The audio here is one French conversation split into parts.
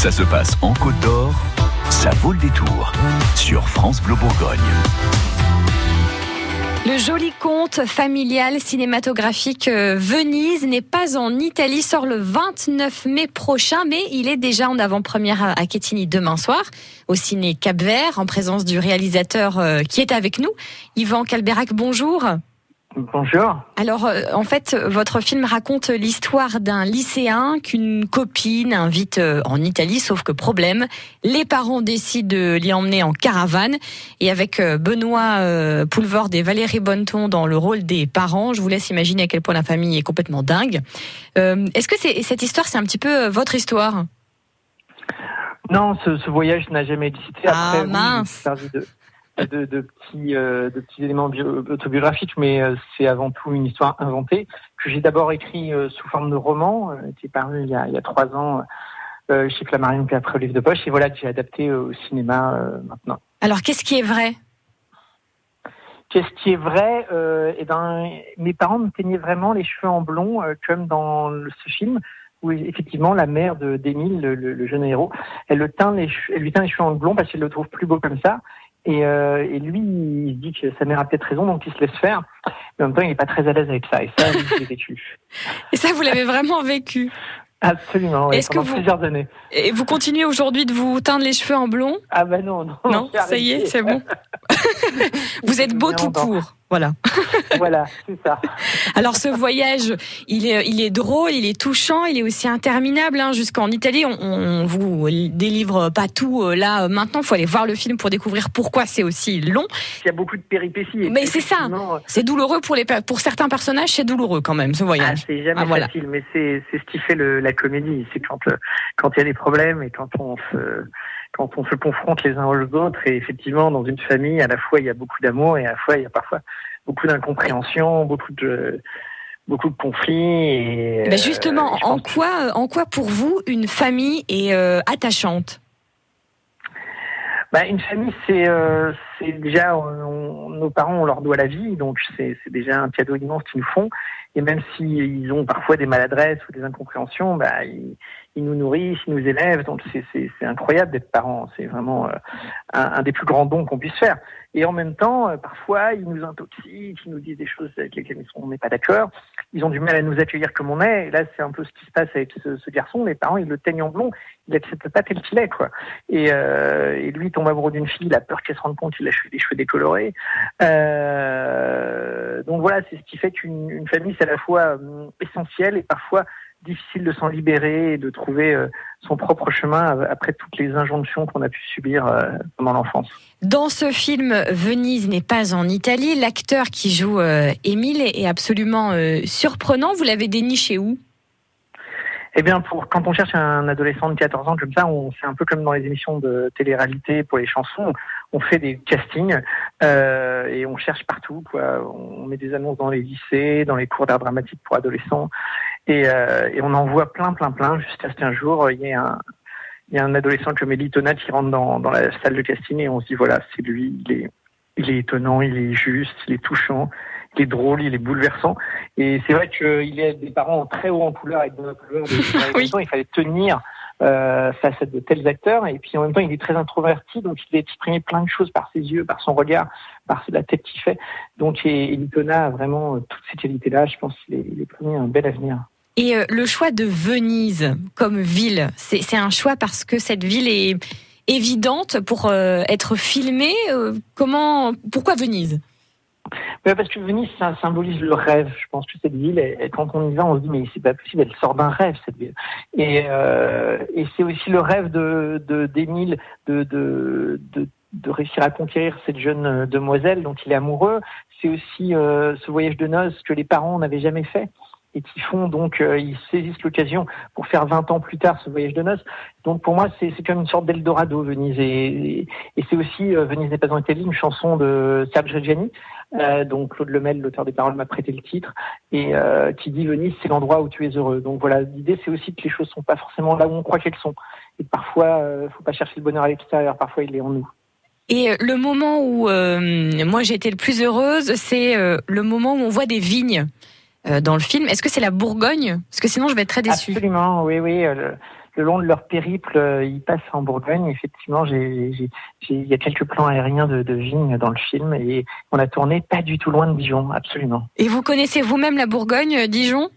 Ça se passe en Côte d'Or, ça vaut le détour sur France Bleu Bourgogne. Le joli conte familial cinématographique euh, Venise n'est pas en Italie, sort le 29 mai prochain, mais il est déjà en avant-première à Quetigny demain soir, au ciné Cap Vert, en présence du réalisateur euh, qui est avec nous, Yvan Calberac. Bonjour. Bonjour. Alors, euh, en fait, votre film raconte l'histoire d'un lycéen qu'une copine invite euh, en Italie, sauf que problème, les parents décident de l'y emmener en caravane. Et avec euh, Benoît Poulvord et Valérie Bonneton dans le rôle des parents, je vous laisse imaginer à quel point la famille est complètement dingue. Est-ce que cette histoire, c'est un petit peu votre histoire? Non, ce, voyage n'a jamais existé. ah mince de, de, petits, euh, de petits éléments autobiographiques, mais euh, c'est avant tout une histoire inventée que j'ai d'abord écrit euh, sous forme de roman, qui est paru il y a, il y a trois ans chez Flammarion, puis après au livre de poche, et voilà que j'ai adapté au cinéma maintenant. Alors, qu'est-ce qui est vrai? Qu'est-ce qui est vrai? Et ben, Mes parents me teignaient vraiment les cheveux en blond, comme dans ce film, où effectivement la mère de d'Émile, le, jeune héros, elle, le teint les, elle lui teint les cheveux en blond parce qu'elle le trouve plus beau comme ça. Et, euh, et, lui, il se dit que sa mère a peut-être raison, donc il se laisse faire. Mais en même temps, il n'est pas très à l'aise avec ça. Et ça, je l'ai vécu. Et ça, vous l'avez vraiment vécu? Absolument, oui, pendant vous... plusieurs années. Et vous continuez aujourd'hui de vous teindre les cheveux en blond? Ah ben non, non. Non, ça y est, c'est bon. vous êtes beau tout court. Voilà. Voilà, c'est ça. Alors ce voyage, il est, il est drôle, il est touchant, il est aussi interminable. Hein, Jusqu'en Italie, on, on vous délivre pas tout euh, là maintenant. Il faut aller voir le film pour découvrir pourquoi c'est aussi long. Il y a beaucoup de péripéties. Mais c'est ça. Euh, c'est douloureux pour les pour certains personnages, c'est douloureux quand même ce voyage. Ah, c'est jamais ah, facile, mais c'est c'est ce qui fait le, la comédie. C'est quand euh, quand il y a des problèmes et quand on se quand on se confronte les uns aux autres. Et effectivement, dans une famille, à la fois il y a beaucoup d'amour et à la fois il y a parfois beaucoup d'incompréhension, beaucoup de beaucoup de conflits. Et, ben, justement, en quoi, en quoi pour vous une famille est euh, attachante? Bah, une famille, c'est euh, déjà nos parents, on leur doit la vie, donc c'est déjà un cadeau immense qu'ils nous font. Et même s'ils ont parfois des maladresses ou des incompréhensions, bah, ils, ils nous nourrissent, ils nous élèvent. Donc c'est incroyable d'être parent. C'est vraiment euh, un, des plus grands dons qu'on puisse faire. Et en même temps, euh, parfois, ils nous intoxient, ils nous disent des choses avec lesquelles on n'est pas d'accord. Ils ont du mal à nous accueillir comme on est. Et là, c'est un peu ce qui se passe avec ce, ce, garçon. Les parents, ils le teignent en blond. Il accepte pas tel qu'il est, quoi. Et, euh, et lui, tombe amoureux d'une fille. Il a peur qu'elle se rende compte qu'il a des cheveux décolorés. Euh, donc voilà, c'est ce qui fait qu'une famille, c'est à la fois euh, essentiel et parfois difficile de s'en libérer et de trouver euh, son propre chemin après toutes les injonctions qu'on a pu subir euh, pendant l'enfance. Dans ce film, Venise n'est pas en Italie. L'acteur qui joue euh, Émile est absolument surprenant. Vous l'avez déniché où? Eh bien, pour quand on cherche un adolescent de 14 ans comme ça, on fait un peu comme dans les émissions de télé-réalité pour les chansons. On fait des castings euh, et on cherche partout. Quoi. On met des annonces dans les lycées, dans les cours d'art dramatique pour adolescents, et, euh, et on en voit plein, plein, plein. Jusqu'à ce qu'un jour, il y ait un, il y a un adolescent comme Elie Tonat qui rentre dans, dans la salle de casting et on se dit voilà, c'est lui. Il est, il est étonnant, il est juste, il est touchant il est drôle, il est bouleversant. Et c'est vrai qu'il y a des parents très haut en couleur avec de la couleur. oui. Il fallait tenir euh, face à de tels acteurs. Et puis en même temps, il est très introverti, donc il exprimé plein de choses par ses yeux, par son regard, par la tête qu'il fait. Donc Elitona a vraiment euh, toutes ces qualités-là. Je pense qu'il est, il est promis un bel avenir. Et euh, le choix de Venise comme ville, c'est un choix parce que cette ville est évidente pour euh, être filmée. comment, pourquoi Venise? Parce que Venise, ça symbolise le rêve. Je pense que cette ville, quand on y va, on se dit mais c'est pas possible, elle sort d'un rêve cette ville. Et, euh, c'est aussi le rêve de d'Émile de, réussir à conquérir cette jeune demoiselle dont il est amoureux. C'est aussi euh, ce voyage de noces que les parents n'avaient jamais fait et font donc euh, ils saisissent l'occasion pour faire 20 ans plus tard ce voyage de noces. Donc pour moi c'est comme une sorte d'Eldorado Venise. Et, c'est aussi euh, Venise n'est pas en Italie une chanson de Serge Reggiani euh, donc Claude Lemel l'auteur des paroles m'a prêté le titre. Et euh, qui dit Venise c'est l'endroit où tu es heureux. Donc voilà. L'idée c'est aussi que les choses sont pas forcément là où on croit qu'elles sont. Et parfois faut pas chercher le bonheur à l'extérieur. Parfois il est en nous. Et le moment où moi j'ai été le plus heureuse, c'est le moment où on voit des vignes dans le film. Est-ce que c'est la Bourgogne? Parce que sinon, je vais être très déçue. Absolument, oui, oui. Le, long de leur périple, ils passent en Bourgogne. Effectivement, il y a quelques plans aériens de, de vignes dans le film et on a tourné pas du tout loin de Dijon, absolument. Et vous connaissez vous-même la Bourgogne, Dijon?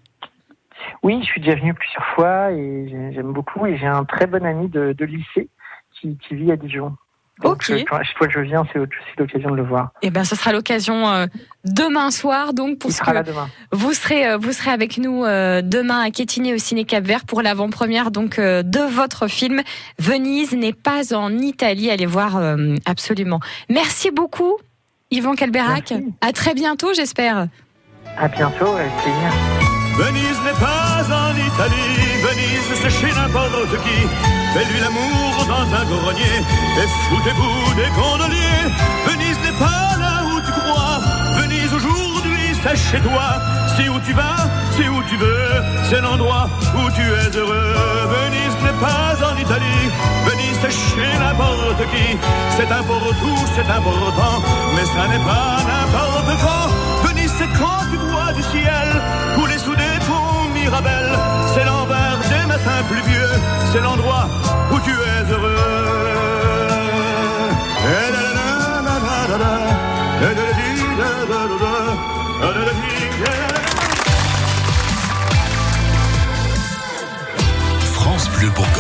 Oui, je suis déjà venu plusieurs fois et j'aime beaucoup. Et j'ai un très bon ami de, lycée qui, vit à Dijon. Ok. à chaque fois que je viens, c'est aussi l'occasion de le voir. Eh ben, ce sera l'occasion euh, demain soir, donc pour Il sera là demain. vous serez euh, vous serez avec nous euh, demain à Quétigny au Ciné Cap Vert pour l'avant-première donc de votre film. Venise n'est pas en Italie. Allez voir absolument. Merci beaucoup, Yvan Calberac. À très bientôt, j'espère. À bientôt, avec plaisir. Venise n'est pas en Italie, Venise c'est chez n'importe qui. Fais-lui l'amour dans un grenier et foutez-vous des gondoliers. Venise n'est pas là où tu crois, Venise aujourd'hui c'est chez toi. C'est où tu vas, c'est où tu veux, c'est l'endroit où tu es heureux. Venise n'est pas en Italie, Venise c'est chez n'importe qui. C'est tout, c'est important, mais ça n'est pas n'importe quand. Venise c'est quand France Bleu Bourgogne.